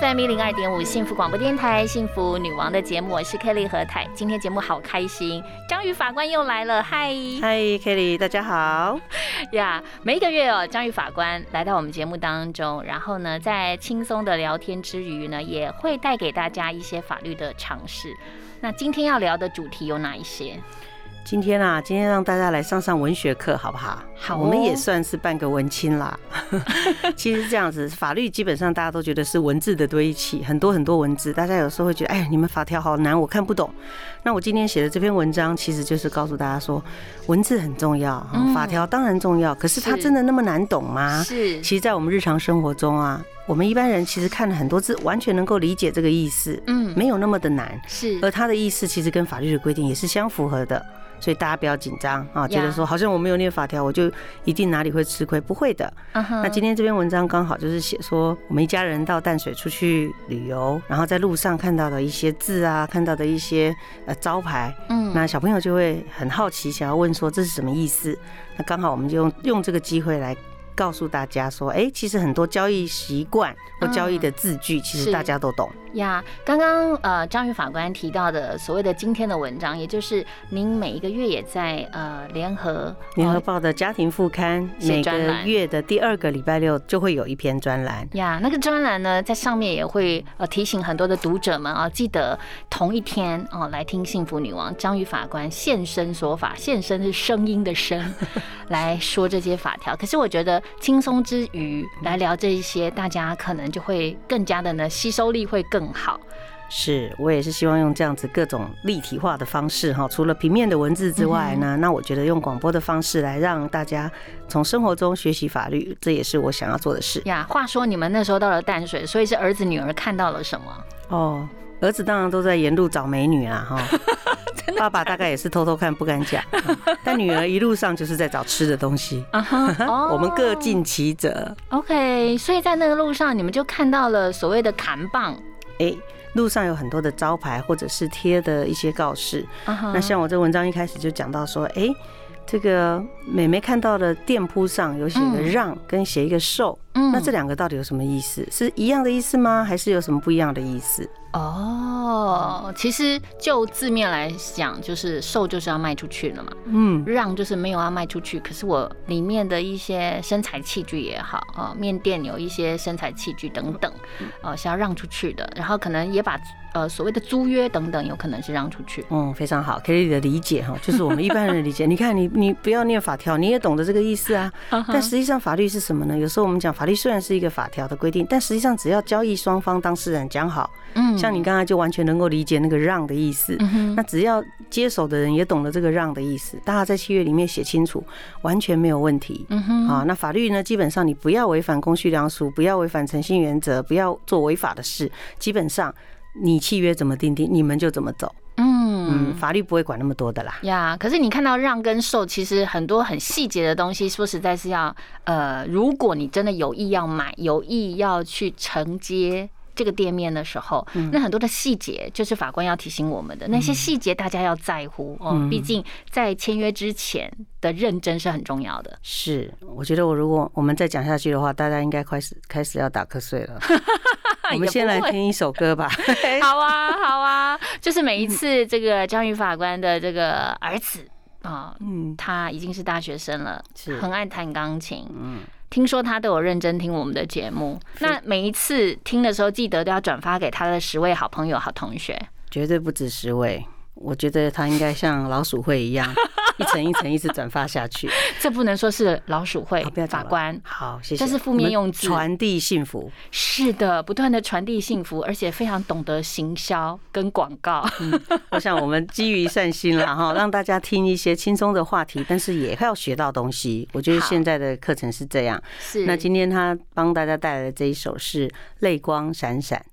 FM 一零二点五幸福广播电台《幸福女王》的节目，我是 Kelly 和泰。今天节目好开心，张宇法官又来了，嗨嗨，Kelly，大家好 呀！每一个月哦，张宇法官来到我们节目当中，然后呢，在轻松的聊天之余呢，也会带给大家一些法律的常识。那今天要聊的主题有哪一些？今天啊，今天让大家来上上文学课，好不好？好，我们也算是半个文青啦。其实这样子，法律基本上大家都觉得是文字的堆砌，很多很多文字，大家有时候会觉得，哎，你们法条好难，我看不懂。那我今天写的这篇文章，其实就是告诉大家说，文字很重要，法条当然重要，可是它真的那么难懂吗？是。其实，在我们日常生活中啊，我们一般人其实看了很多字，完全能够理解这个意思，嗯，没有那么的难。是。而它的意思其实跟法律的规定也是相符合的。所以大家不要紧张啊，觉得说好像我没有念法条，我就一定哪里会吃亏？不会的。那今天这篇文章刚好就是写说，我们一家人到淡水出去旅游，然后在路上看到的一些字啊，看到的一些呃招牌，嗯，那小朋友就会很好奇，想要问说这是什么意思？那刚好我们就用用这个机会来。告诉大家说，哎，其实很多交易习惯或交易的字句，其实大家都懂呀。刚刚呃，张宇法官提到的所谓的今天的文章，也就是您每一个月也在呃联合联合报的家庭副刊每个月的第二个礼拜六就会有一篇专栏呀。那个专栏呢，在上面也会呃提醒很多的读者们啊，记得同一天哦来听幸福女王张宇法官现身说法，现身是声音的声 来说这些法条。可是我觉得。轻松之余来聊这一些，大家可能就会更加的呢，吸收力会更好。是我也是希望用这样子各种立体化的方式哈，除了平面的文字之外呢，那我觉得用广播的方式来让大家从生活中学习法律，这也是我想要做的事呀。话说你们那时候到了淡水，所以是儿子女儿看到了什么？哦。儿子当然都在沿路找美女啊，哈，爸爸大概也是偷偷看不敢讲，但女儿一路上就是在找吃的东西，我们各尽其责。OK，所以在那个路上你们就看到了所谓的砍棒，哎，路上有很多的招牌或者是贴的一些告示。那像我这文章一开始就讲到说，哎，这个美眉看到的店铺上有写个让跟写一个售，那这两个到底有什么意思？是一样的意思吗？还是有什么不一样的意思？哦，其实就字面来讲，就是售就是要卖出去了嘛。嗯，让就是没有要卖出去，可是我里面的一些身材器具也好啊，面店有一些身材器具等等，呃，是要让出去的。然后可能也把呃所谓的租约等等，有可能是让出去。嗯，非常好，Kelly 的理解哈，就是我们一般人的理解。你看，你你不要念法条，你也懂得这个意思啊。但实际上法律是什么呢？有时候我们讲法律虽然是一个法条的规定，但实际上只要交易双方当事人讲好，嗯。像你刚才就完全能够理解那个让的意思，那只要接手的人也懂得这个让的意思，大家在契约里面写清楚，完全没有问题。嗯啊，那法律呢，基本上你不要违反公序良俗，不要违反诚信原则，不要做违法的事，基本上你契约怎么定定，你们就怎么走。嗯，法律不会管那么多的啦。呀，可是你看到让跟受，其实很多很细节的东西，说实在是要呃，如果你真的有意要买，有意要去承接。这个店面的时候，那很多的细节就是法官要提醒我们的那些细节，大家要在乎哦。毕竟在签约之前的认真是很重要的。是，我觉得我如果我们再讲下去的话，大家应该开始开始要打瞌睡了。我们先来听一首歌吧。好啊，好啊，就是每一次这个张宇法官的这个儿子啊，嗯，他已经是大学生了，是很爱弹钢琴，嗯。听说他都有认真听我们的节目，那每一次听的时候，记得都要转发给他的十位好朋友、好同学，绝对不止十位。我觉得他应该像老鼠会一样，一层一层一直转发下去。这不能说是老鼠会，法官。好，谢谢。这是负面用字。传递幸福。是的，不断的传递幸福，而且非常懂得行销跟广告。我想我们基于善心了哈，让大家听一些轻松的话题，但是也要学到东西。我觉得现在的课程是这样。是。那今天他帮大家带来的这一首是泪光闪闪。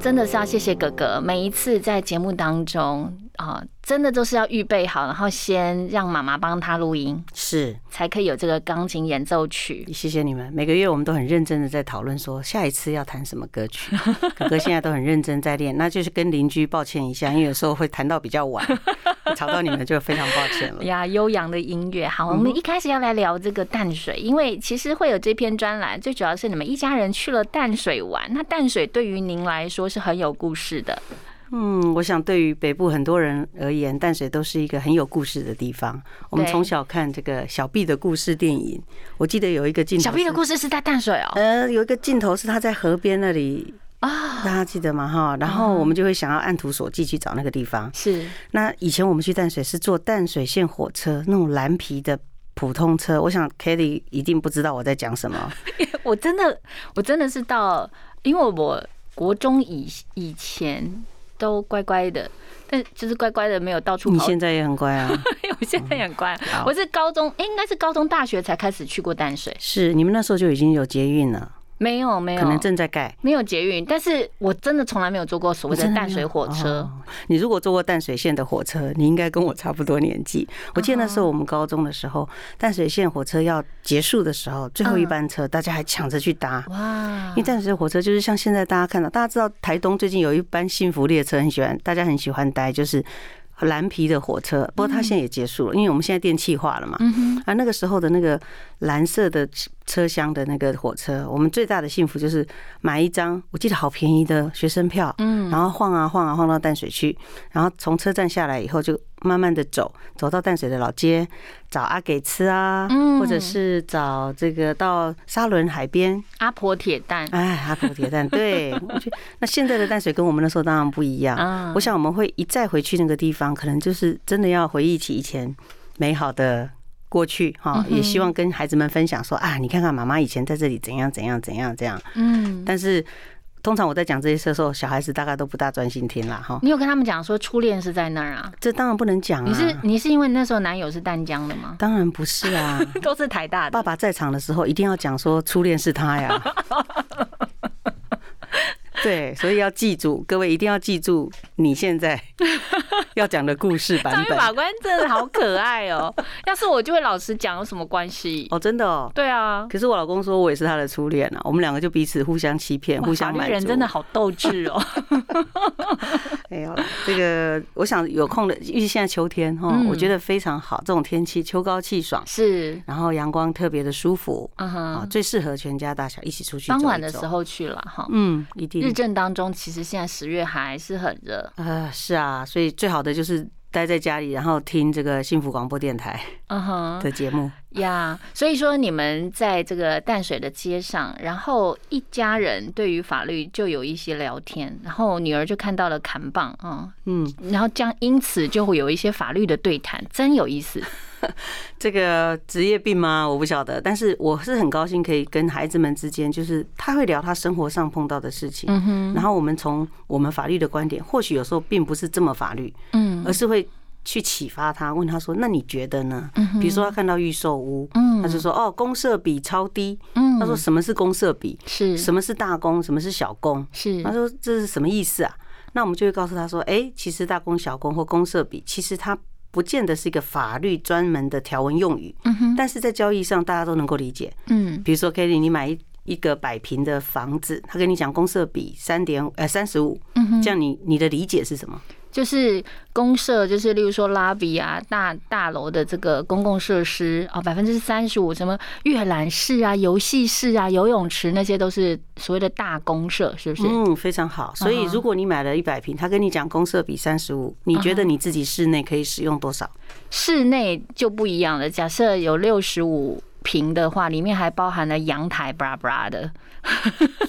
真的是要谢谢哥哥，每一次在节目当中啊，真的都是要预备好，然后先让妈妈帮他录音，是，才可以有这个钢琴演奏曲。谢谢你们。每个月我们都很认真的在讨论说下一次要弹什么歌曲。哥哥现在都很认真在练，那就是跟邻居抱歉一下，因为有时候会弹到比较晚，吵到你们就非常抱歉了。呀，悠扬的音乐。好，我们一开始要来聊这个淡水，因为其实会有这篇专栏，最主要是你们一家人去了淡水玩。那淡水对于您来说是很有故事的。嗯，我想对于北部很多人而言，淡水都是一个很有故事的地方。我们对从小看这个小 B 的故事电影，我记得有一个镜头，小 B 的故事是在淡水哦。呃，有一个镜头是他在河边那里啊，大家记得吗？哈，然后我们就会想要按图索骥去找那个地方。是那以前我们去淡水是坐淡水线火车，那种蓝皮的普通车。我想 Kelly 一定不知道我在讲什么。我真的，我真的是到，因为我国中以以前都乖乖的，但就是乖乖的没有到处跑。你现在也很乖啊。我现在也很乖，好我是高中，诶应该是高中大学才开始去过淡水，是，你们那时候就已经有捷运了，没有没有，可能正在盖。没有捷运，但是我真的从来没有坐过所谓的淡水火车。哦你如果坐过淡水线的火车，你应该跟我差不多年纪。我记得那时候我们高中的时候，淡水线火车要结束的时候，最后一班车大家还抢着去搭。哇因为淡水火车就是像现在大家看到，大家知道台东最近有一班幸福列车，很喜欢，大家很喜欢搭，就是蓝皮的火车。不过它现在也结束了，因为我们现在电气化了嘛。嗯哼，啊，那个时候的那个蓝色的车厢的那个火车，我们最大的幸福就是买一张，我记得好便宜的学生票，嗯，然后晃啊晃啊晃到淡水去，然后从车站下来以后就慢慢的走，走到淡水的老街，找阿给吃啊，嗯。或者是找这个到沙仑海边，阿婆铁蛋。哎，阿婆铁蛋，对，那现在的淡水跟我们那时候当然不一样。啊。我想我们会一再回去那个地方，可能就是真的要回忆起以前美好的过去哈，也希望跟孩子们分享说啊，你看看妈妈以前在这里怎样怎样怎样怎样。嗯，但是通常我在讲这些事的时候，小孩子大概都不大专心听啦哈。你有跟他们讲说初恋是在那儿啊？这当然不能讲啊！你是你是因为那时候男友是淡江的吗？当然不是啊！都是台大的爸爸在场的时候一定要讲说初恋是他呀。对，所以要记住，各位一定要记住你现在 要讲的故事版本张法官真的好可爱哦！要是我就会老实讲，有什么关系？哦，真的哦。对啊，可是我老公说我也是他的初恋啊，我们两个就彼此互相欺骗，互相法满人真的好斗志哦。没有啦，这个我想有空的，因为现在秋天哈，嗯我觉得非常好，这种天气秋高气爽，是，然后阳光特别的舒服嗯啊，哼，最适合全家大小一起出去傍。晚的时，候去了哈。嗯，一定日正当中，其实现在十月还是很热。啊，是啊，所以最好的就是待在家里，然后听这个幸福广播电台嗯哼，的节目。呀，所以说你们在这个淡水的街上，然后一家人对于法律就有一些聊天，然后女儿就看到了砍棒啊，嗯，然后这样因此就会有一些法律的对谈，真有意思。这个职业病吗？我不晓得，但是我是很高兴可以跟孩子们之间，就是他会聊他生活上碰到的事情，然后我们从我们法律的观点，或许有时候并不是这么法律，嗯而是会去启发他，问他说：“那你觉得呢？”嗯比如说他看到预售屋，嗯他就说：“哦，公社比超低。”嗯他说：“什么是公社比？是什么是大公？什么是小公？”是他说：“这是什么意思啊？”那我们就会告诉他说：“哎，其实大公、小公或公社比，其实它不见得是一个法律专门的条文用语，嗯哼但是在交易上大家都能够理解。嗯比如说 Kelly，你买一一个百平的房子，他跟你讲公设比三点呃三十五，嗯哼，这样你你的理解是什么？就是公社，就是例如说拉比啊，大大楼的这个公共设施啊，百分之三十五，什么阅览室啊、游戏室啊、游泳池那些都是所谓的大公社，是不是？嗯，非常好。所以如果你买了一百平，他跟你讲公社比三十五，你觉得你自己室内可以使用多少？室内就不一样了。假设有六十五平的话，里面还包含了阳台，布拉布拉的。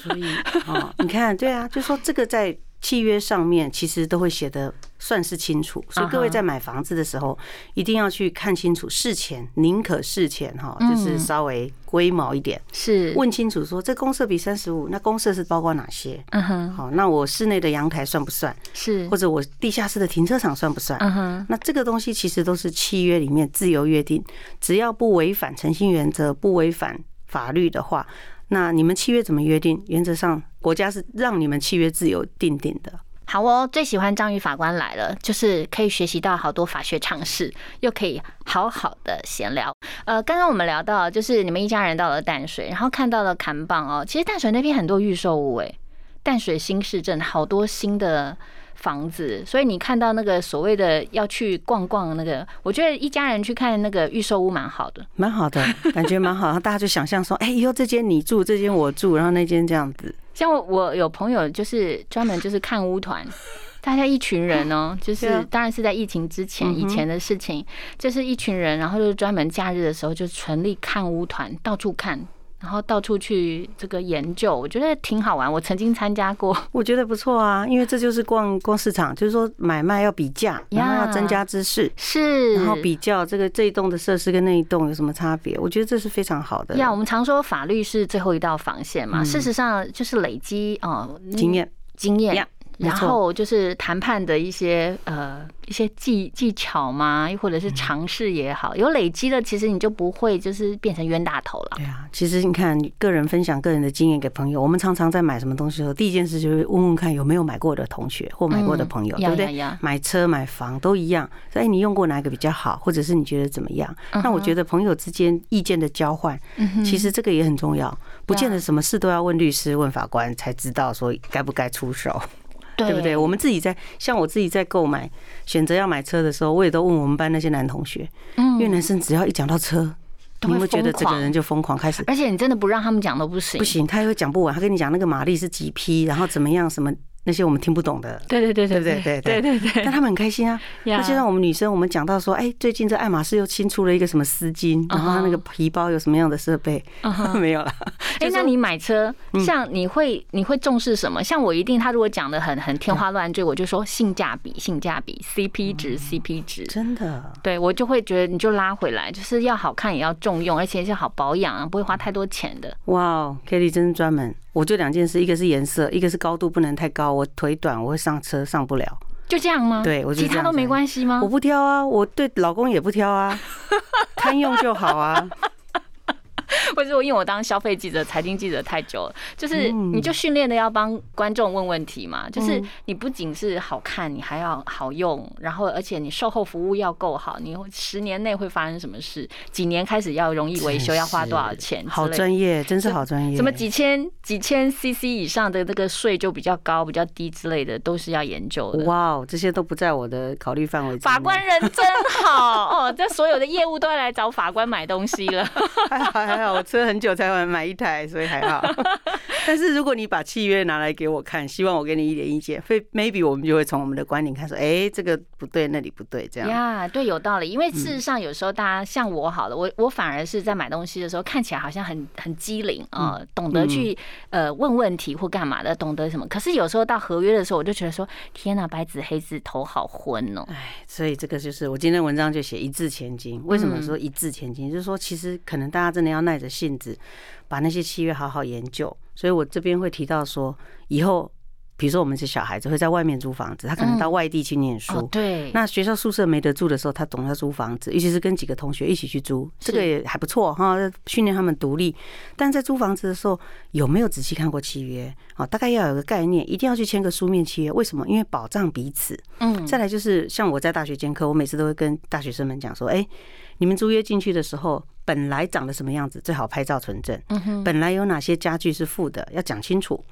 所以哦，你看，对啊，就说这个在契约上面其实都会写的算是清楚，所以各位在买房子的时候一定要去看清楚，事前宁可事前哈，就是稍微龟毛一点，是，问清楚说这公设比三十五，那公设是包括哪些？嗯哼，好，那我室内的阳台算不算？是或，者我地下室的停车场算不算？嗯哼，那这个东西其实都是契约里面自由约定，只要不违反诚信原则、不违反法律的话，那你们契约怎么约定？原则上，国家是让你们契约自由定定的。好哦，最喜欢章鱼法官来了，就是可以学习到好多法学常识，又可以好好的闲聊。呃，刚刚我们聊到，就是你们一家人到了淡水，然后看到了砍棒哦，其实淡水那边很多预售屋诶，淡水新市镇好多新的房子，所以你看到那个所谓的要去逛逛那个，我觉得一家人去看那个预售屋蛮好的，蛮好的，感觉蛮好。然后大家就想象说，哎，以后这间你住，这间我住，然后那间这样子。像我有朋友就是专门就是看屋团，大家一群人哦，就是当然是在疫情之前以前的事情，就是一群人，然后就是专门假日的时候就全力看屋团，到处看。然后到处去这个研究，我觉得挺好玩。我曾经参加过，我觉得不错啊，因为这就是逛逛市场，就是说买卖要比价，然后要增加知识，是，然后比较这个这一栋的设施跟那一栋有什么差别。我觉得这是非常好的。呀，我们常说法律是最后一道防线嘛，事实上就是累积哦经验经验。然后就是谈判的一些呃一些技技巧嘛，又或者是尝试也好，有累积的，其实你就不会就是变成冤大头了。对啊，其实你看，个人分享个人的经验给朋友，我们常常在买什么东西的时候，第一件事就是问问看有没有买过的同学或买过的朋友，对不对？买车买房都一样，哎，你用过哪个比较好，或者是你觉得怎么样？那我觉得朋友之间意见的交换，其实这个也很重要，不见得什么事都要问律师、问法官才知道说该不该出手。对不对？我们自己在像我自己在购买选择要买车的时候，我也都问我们班那些男同学，因为男生只要一讲到车，你会觉得这个人就疯狂开始。而且你真的不让他们讲都不行，不行，他也会讲不完。他跟你讲那个马力是几匹，然后怎么样什么。那些我们听不懂的，对对对对对对对对对，但他们很开心啊。那就像我们女生，我们讲到说，哎，最近这爱马仕又新出了一个什么丝巾，然后那个皮包有什么样的设备？没有了。哎，那你买车，像你会你会重视什么？像我一定，他如果讲的很很天花乱坠，我就说性价比，性价比，CP 值，CP 值。真的，对我就会觉得你就拉回来，就是要好看也要重用，而且是好保养，不会花太多钱的。哇哦，Kelly 真是专门。我就两件事，一个是颜色，一个是高度不能太高。我腿短，我会上车上不了。就这样吗？对，我其他都没关系吗？我不挑啊，我对老公也不挑啊，堪用就好啊。或者我因为我当消费记者、财经记者太久了，就是你就训练的要帮观众问问题嘛。就是你不仅是好看，你还要好用，然后而且你售后服务要够好。你十年内会发生什么事？几年开始要容易维修，要花多少钱？好专业，真是好专业。什么几千几千 CC 以上的那个税就比较高、比较低之类的，都是要研究的。哇哦，这些都不在我的考虑范围。法官人真好哦，这所有的业务都要来找法官买东西了。我车很久才。才买一台，所以还好。但是如果你把契约拿来给我看，希望我给你一点意见，会 maybe 我们就会从我们的观点看说，哎，这个不对，那里不对，这样。呀，对，有道理。因为事实上，有时候大家像我好了，我我反而是在买东西的时候看起来好像很很机灵啊，懂得去呃问问题或干嘛的，懂得什么。可是有时候到合约的时候，我就觉得说，天哪，白纸黑字，头好昏哦。哎，所以这个就是我今天文章就写一字千金。为什么说一字千金？就是说，其实可能大家真的要耐着性子。把那些契约好好研究，所以我这边会提到说，以后比如说我们是小孩子会在外面租房子，他可能到外地去念书，对，那学校宿舍没得住的时候，他总要租房子，尤其是跟几个同学一起去租，这个也还不错哈，训练他们独立。但在租房子的时候，有没有仔细看过契约？哦，大概要有个概念，一定要去签个书面契约。为什么？因为保障彼此。嗯，再来就是像我在大学兼课，我每次都会跟大学生们讲说，哎。你们租约进去的时候，本来长得什么样子，最好拍照存证。本来有哪些家具是负的，要讲清楚。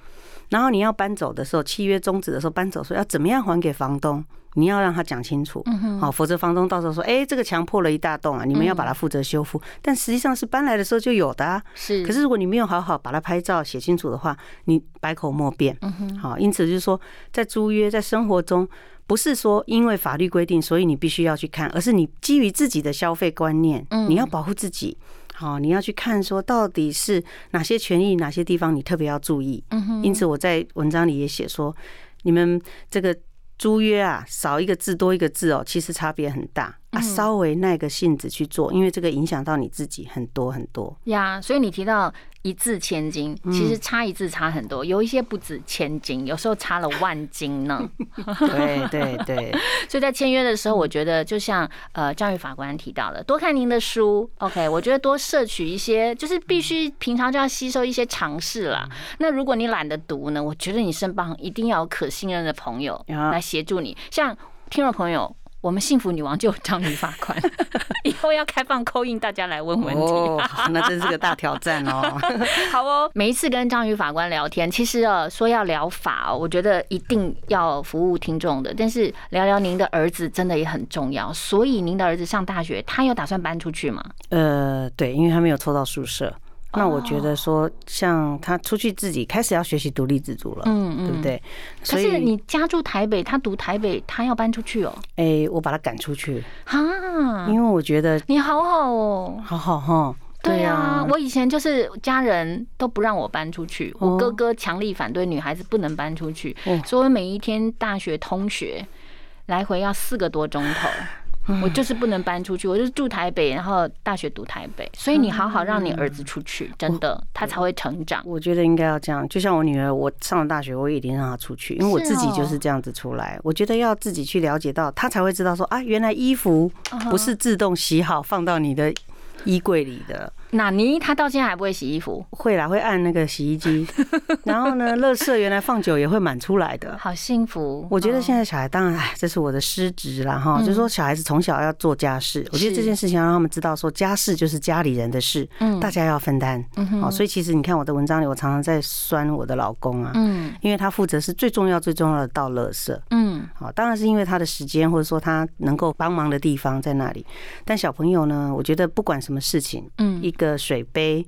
然后你要搬走的时候，契约终止的时候，搬走说要怎么样还给房东，你要让他讲清楚。好，否则房东到时候说，哎，这个墙破了一大洞啊，你们要把它负责修复。但实际上是搬来的时候就有的。是。可是如果你没有好好把它拍照写清楚的话，你百口莫辩。好，因此就是说，在租约在生活中。不是说因为法律规定，所以你必须要去看，而是你基于自己的消费观念，你要保护自己，好，你要去看说到底是哪些权益，哪些地方你特别要注意。嗯哼因此我在文章里也写说，你们这个租约啊，少一个字多一个字哦，其实差别很大。啊，稍微耐个性子去做，因为这个影响到你自己很多很多。呀，所以你提到一字千金，其实差一字差很多，有一些不止千金，有时候差了万金呢。对 对对，所以在签约的时候，我觉得就像呃教育法官提到的，多看您的书，OK，我觉得多摄取一些，就是必须平常就要吸收一些常识啦。那如果你懒得读呢，我觉得你身旁一定要有可信任的朋友来协助你，像听众朋友。我们幸福女王就有章鱼法官，以后要开放扣印，大家来问问题。哦，那真是个大挑战哦。好哦，每一次跟章鱼法官聊天，其实呃说要聊法哦，我觉得一定要服务听众的。但是聊聊您的儿子真的也很重要，所以您的儿子上大学，他有打算搬出去吗？呃，对，因为他没有抽到宿舍。那我觉得说，像他出去自己开始要学习独立自主了，嗯嗯，对不对？可是你家住台北，他读台北，他要搬出去哦。哎，我把他赶出去啊，因为我觉得你好好哦，好好哈。对啊，我以前就是家人都不让我搬出去，我哥哥强力反对女孩子不能搬出去，所以每一天大学通学来回要四个多钟头。我就是不能搬出去，我就是住台北，然后大学读台北，所以你好好让你儿子出去，真的他才会成长。我觉得应该要这样，就像我女儿，我上了大学，我也一定让她出去，因为我自己就是这样子出来。我觉得要自己去了解到，她才会知道说啊，原来衣服不是自动洗好放到你的衣柜里的。那你他到现在还不会洗衣服？会啦，会按那个洗衣机。然后呢，乐色原来放久也会满出来的。好幸福！我觉得现在小孩当然，哎，这是我的失职了哈。就是说，小孩子从小要做家事，我觉得这件事情要让他们知道，说家事就是家里人的事，嗯，大家要分担。好，所以其实你看我的文章里，我常常在酸我的老公啊，嗯，因为他负责是最重要、最重要的倒乐色，嗯，好，当然是因为他的时间或者说他能够帮忙的地方在那里。但小朋友呢，我觉得不管什么事情，嗯，一个水杯，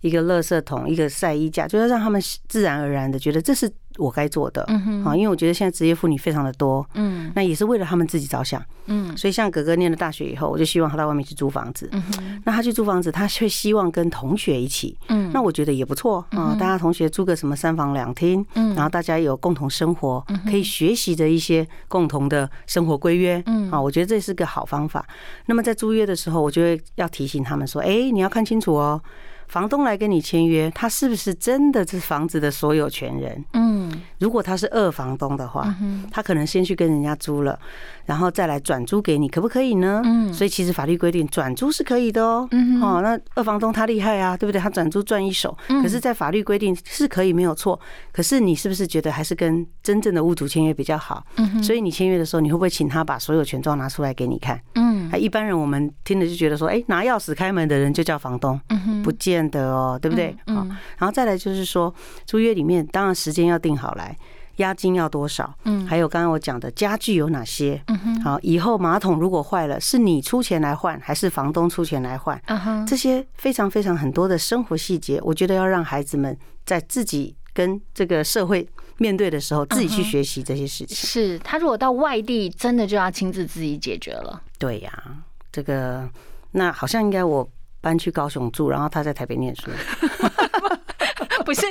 一个垃圾桶，一个晒衣架，就要让他们自然而然的觉得这是。我该做的，嗯啊，因为我觉得现在职业妇女非常的多，嗯，那也是为了他们自己着想，嗯，所以像哥哥念了大学以后，我就希望他到外面去租房子，嗯那他去租房子，他却希望跟同学一起，嗯，那我觉得也不错啊，大家同学租个什么三房两厅，嗯，然后大家有共同生活，可以学习的一些共同的生活规约，嗯，啊，我觉得这是个好方法。那么在租约的时候，我就会要提醒他们说，哎，你要看清楚哦。房东来跟你签约，他是不是真的是房子的所有权人？嗯，如果他是二房东的话，他可能先去跟人家租了，然后再来转租给你，可不可以呢？嗯，所以其实法律规定转租是可以的哦。嗯，哦，那二房东他厉害啊，对不对？他转租赚一手，可是，在法律规定是可以没有错。可是你是不是觉得还是跟真正的屋主签约比较好？嗯，所以你签约的时候，你会不会请他把所有权状拿出来给你看？嗯，一般人我们听了就觉得说，哎，拿钥匙开门的人就叫房东，不见。见得哦，对不对？好，然后再来就是说，租约里面当然时间要定好来，押金要多少？嗯，还有刚刚我讲的家具有哪些？嗯哼，好，以后马桶如果坏了，是你出钱来换，还是房东出钱来换？嗯哼，这些非常非常很多的生活细节，我觉得要让孩子们在自己跟这个社会面对的时候，自己去学习这些事情。是他如果到外地，真的就要亲自自己解决了。对呀，这个那好像应该我。搬去高雄住，然后他在台北念书，不是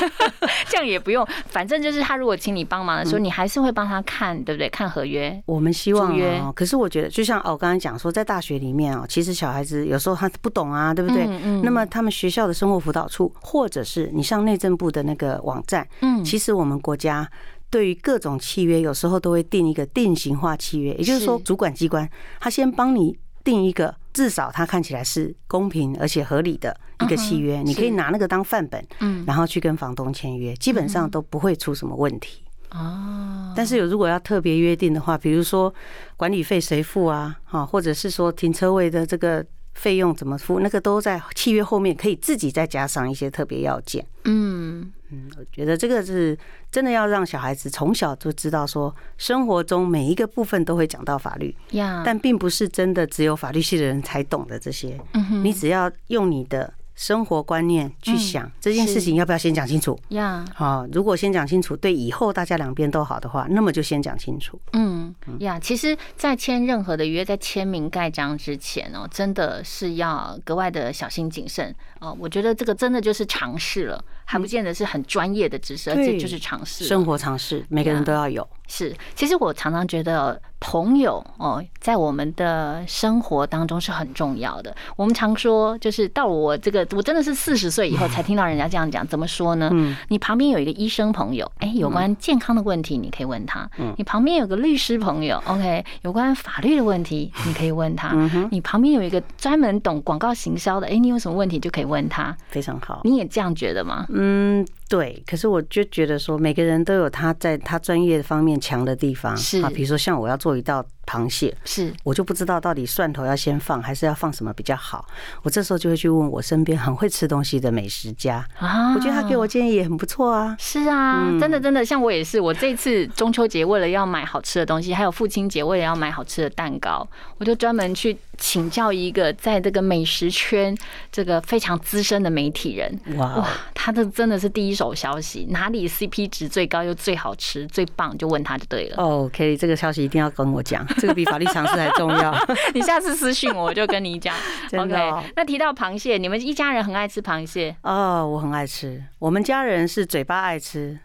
这样也不用，反正就是他如果请你帮忙的时候，你还是会帮他看，对不对？看合约。我们希望啊，可是我觉得，就像哦，我刚才讲说，在大学里面啊，其实小孩子有时候他不懂啊，对不对？那么他们学校的生活辅导处，或者是你上内政部的那个网站，嗯，其实我们国家对于各种契约，有时候都会定一个定型化契约，也就是说，主管机关他先帮你定一个。至少它看起来是公平而且合理的一个契约，你可以拿那个当范本，嗯，然后去跟房东签约，基本上都不会出什么问题。哦，但是有如果要特别约定的话，比如说管理费谁付啊，哈，或者是说停车位的这个费用怎么付，那个都在契约后面可以自己再加上一些特别要件。嗯。嗯，我觉得这个是真的要让小孩子从小就知道，说生活中每一个部分都会讲到法律，呀，但并不是真的只有法律系的人才懂的这些。嗯哼，你只要用你的。生活观念去想这件事情要不要先讲清楚呀？好，如果先讲清楚，对以后大家两边都好的话，那么就先讲清楚。嗯呀，其实，在签任何的约，在签名盖章之前哦，真的是要格外的小心谨慎哦。我觉得这个真的就是尝试了，还不见得是很专业的知识，而且就是尝试，生活尝试，每个人都要有。是，其实我常常觉得朋友哦，在我们的生活当中是很重要的。我们常说，就是到我这个，我真的是四十岁以后才听到人家这样讲。怎么说呢？嗯你旁边有一个医生朋友，哎，有关健康的问题你可以问他；你旁边有个律师朋友，OK，有关法律的问题你可以问他；你旁边有一个专门懂广告行销的，哎，你有什么问题就可以问他。非常好。你也这样觉得吗？嗯，对。可是我就觉得说，每个人都有他在他专业方面强的地方。是啊，比如说像我要做一道螃蟹，是我就不知道到底蒜头要先放还是要放什么比较好。我这时候就会去问我身边很会吃东西的美食家，啊我觉得他给我建议也很不错啊。是啊，嗯真的真的，像我也是，我这次中秋节为了要买好吃的东西，还有父亲节为了要买好吃的蛋糕，我就专门去请教一个在这个美食圈这个非常资深的媒体人。哇哇，他的真的是第一手消息，哪里 CP 值最高又最好吃、最棒，就问他就对了。哦，Kelly，这个消息一定要跟我讲，这个比法律常识还重要。你下次私信我，我就跟你讲。真的哦 OK，那提到螃蟹，你们一家人很爱吃螃蟹，哦，我很爱吃，我们家人是嘴巴爱吃，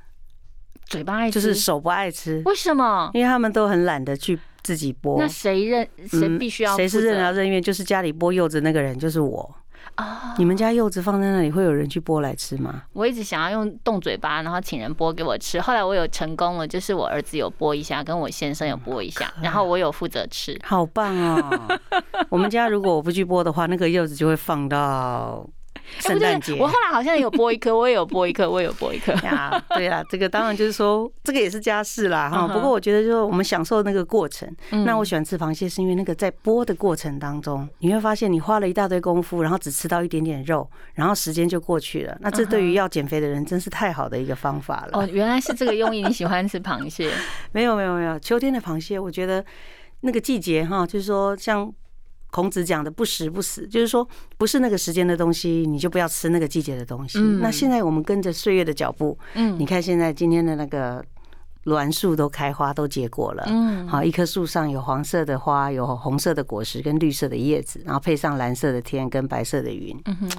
嘴巴爱吃，就是手不爱吃，为什么？因为他们都很懒得去自己剥。那谁认谁嗯必须要谁是任劳任怨？就是家里剥柚子那个人，就是我。啊？你们家柚子放在那里，会有人去剥来吃吗？我一直想要用动嘴巴，然后请人剥给我吃。后来我有成功了，就是我儿子有剥一下，跟我先生有剥一下，然后我有负责吃。好棒哦！我们家如果我不去剥的话，那个柚子就会放到圣诞节。哎我后来好像有剥 一颗，我也有剥一颗，我也有剥一颗。呀，对啦，这个当然就是说，这个也是家事啦哈。不过我觉得，就是我们享受那个过程。嗯那我喜欢吃螃蟹，是因为那个在剥的过程当中，你会发现你花了一大堆功夫，然后只吃到一点点肉，然后时间就过去了。那这对于要减肥的人，真是太好的一个方法了。哦，原来是这个用意，你喜欢吃螃蟹？没有没有没有，秋天的螃蟹，我觉得那个季节哈，就是说像孔子讲的“不时不死”，就是说不是那个时间的东西，你就不要吃那个季节的东西。嗯那现在我们跟着岁月的脚步，嗯你看现在今天的那个栾树都开花，都结果了。嗯，好，一棵树上有黄色的花，有红色的果实跟绿色的叶子，然后配上蓝色的天跟白色的云。嗯哼，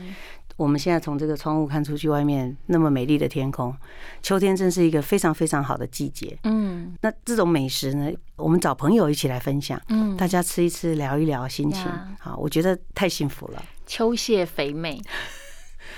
我们现在从这个窗户看出去，外面那么美丽的天空，秋天真是一个非常非常好的季节。嗯那这种美食呢，我们找朋友一起来分享，嗯，大家吃一吃，聊一聊心情。好，我觉得太幸福了。秋蟹肥美。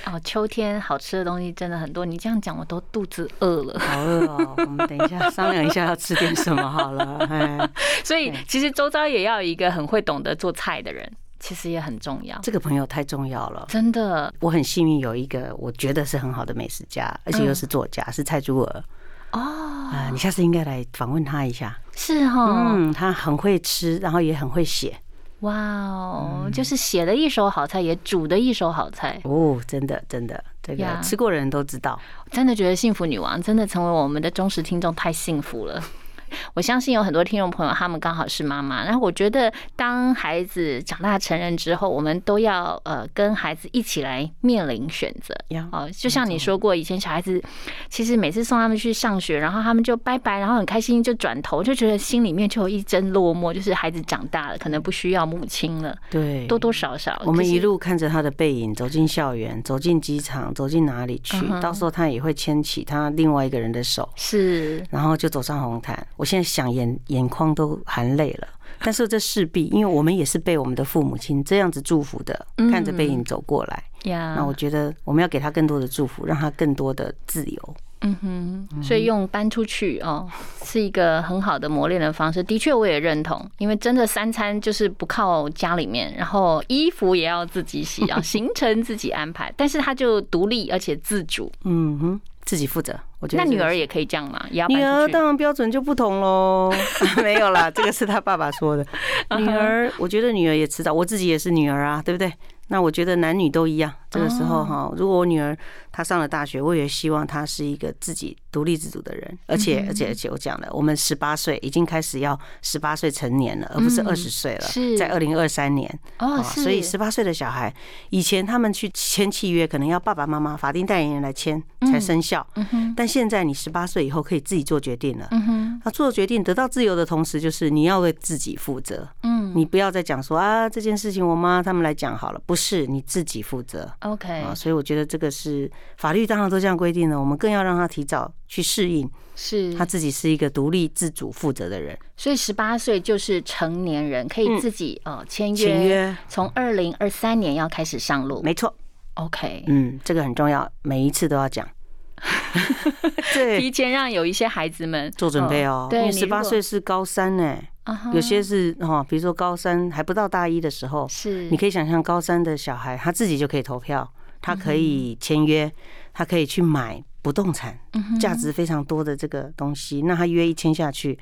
哦，秋天好吃的东西真的很多。你这样讲，我都肚子饿了。好饿哦，我们等一下商量一下要吃点什么好了。哎，所以其实周遭也要有一个很会懂得做菜的人，其实也很重要。这个朋友太重要了。真的我很幸运有一个我觉得是很好的美食家，而且又是作家，是蔡珠儿哦，啊。你下次应该来访问他一下。是哈，嗯，他很会吃，然后也很会写。哇哦，就是写的一手好菜，也煮的一手好菜。哦，真的真的，这个吃过的人都知道。真的觉得幸福女王真的成为我们的忠实听众，太幸福了。我相信有很多听众朋友，他们刚好是妈妈。然后我觉得，当孩子长大成人之后，我们都要呃跟孩子一起来面临选择。哦，就像你说过，以前小孩子其实每次送他们去上学，然后他们就拜拜，然后很开心就转头，就觉得心里面就有一阵落寞，就是孩子长大了，可能不需要母亲了，对，多多少少。我们一路看着他的背影走进校园，走进机场，走进哪里去到时候他也会牵起他另外一个人的手，是然后就走上红毯。我现在想眼眼眶都含泪了，但是这势必，因为我们也是被我们的父母亲这样子祝福的，嗯看着背影走过来。呀，那我觉得我们要给他更多的祝福，让他更多的自由。嗯哼，所以用搬出去哦，是一个很好的磨练的方式。的确，我也认同，因为真的三餐就是不靠家里面，然后衣服也要自己洗啊，行程自己安排，但是他就独立而且自主。嗯哼，自己负责。我觉得那女儿也可以这样嘛？也要女？儿当然标准就不同喽，没有啦，这个是他爸爸说的。女儿，我觉得女儿也迟早，我自己也是女儿啊，对不对？那我觉得男女都一样。这个时候哈，如果我女儿她上了大学，我也希望她是一个自己独立自主的人，而且而且而且我讲了，我们十八岁已经开始要十八岁成年了，而不是嗯二十岁了是，在二零二三年。哦，所以十八岁的小孩，以前他们去签契约，可能要爸爸妈妈、法定代理人来签才生效。嗯哼，但现在你十八岁以后可以自己做决定了。嗯哼，那做决定得到自由的同时，就是你要为自己负责。嗯嗯你不要再讲说啊这件事情我妈他们来讲好了，不是你自己负责。OK，啊，所以我觉得这个是法律当然都这样规定了，我们更要让他提早去适应，是。他自己是一个独立自主负责的人。所以十八岁就是成年人，可以自己呃签签约，约从二零二三年要开始上路。没错，OK，嗯，这个很重要，每一次都要讲。对，提前让有一些孩子们做准备哦，因十八岁是高三呢，有些是哈，比如说高三还不到大一的时候，是。你可以想象高三的小孩他自己就可以投票，他可以签约，他可以去买不动产，嗯价值非常多的这个东西，那他约一签下去，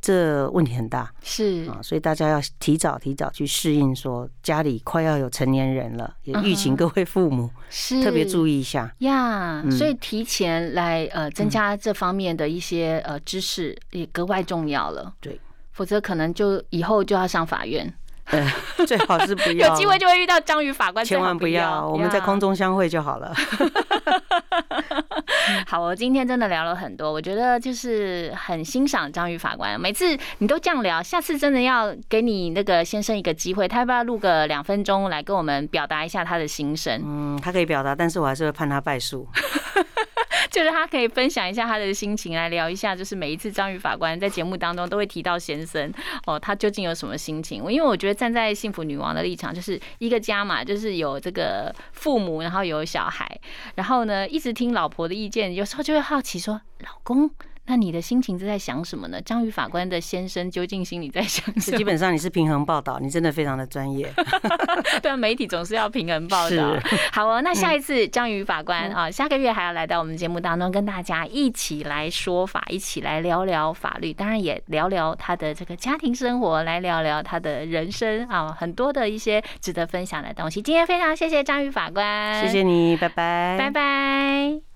这问题很大。是。啊，所以大家要提早提早去适应，说家里快要有成年人了，也预请各位父母是。特别注意意一下。呀。嗯。所以提前来呃增加这方面的一些呃知识也格外重要了。对，否则可能就以后就要上法院，呃，最好是不要，有机会就会遇到章鱼法官，千万不要，我们在空中相会就好了。好，我今天真的聊了很多，我觉得就是很欣赏章鱼法官。每次你都这样聊，下次真的要给你那个先生一个机会，他要不要录个两分钟来跟我们表达一下他的心声？嗯，他可以表达，但是我还是会判他败诉。就是他可以分享一下他的心情，来聊一下，就是每一次章鱼法官在节目当中都会提到先生哦，他究竟有什么心情？因为我觉得站在幸福女王的立场，就是一个家嘛，就是有这个父母，然后有小孩，然后呢一直听老婆的意见，有时候就会好奇说，老公。那你的心情是在想什么呢？章鱼法官的先生究竟心里在想什么？基本上你是平衡报道，你真的非常的专业。对啊，媒体总是要平衡报道是。好哦，那下一次章鱼法官啊，下个月还要来到我们节目当中，跟大家一起来说法，一起来聊聊法律，当然也聊聊他的这个家庭生活，来聊聊他的人生啊，很多的一些值得分享的东西。今天非常谢谢章鱼法官，谢谢你，拜拜，拜拜。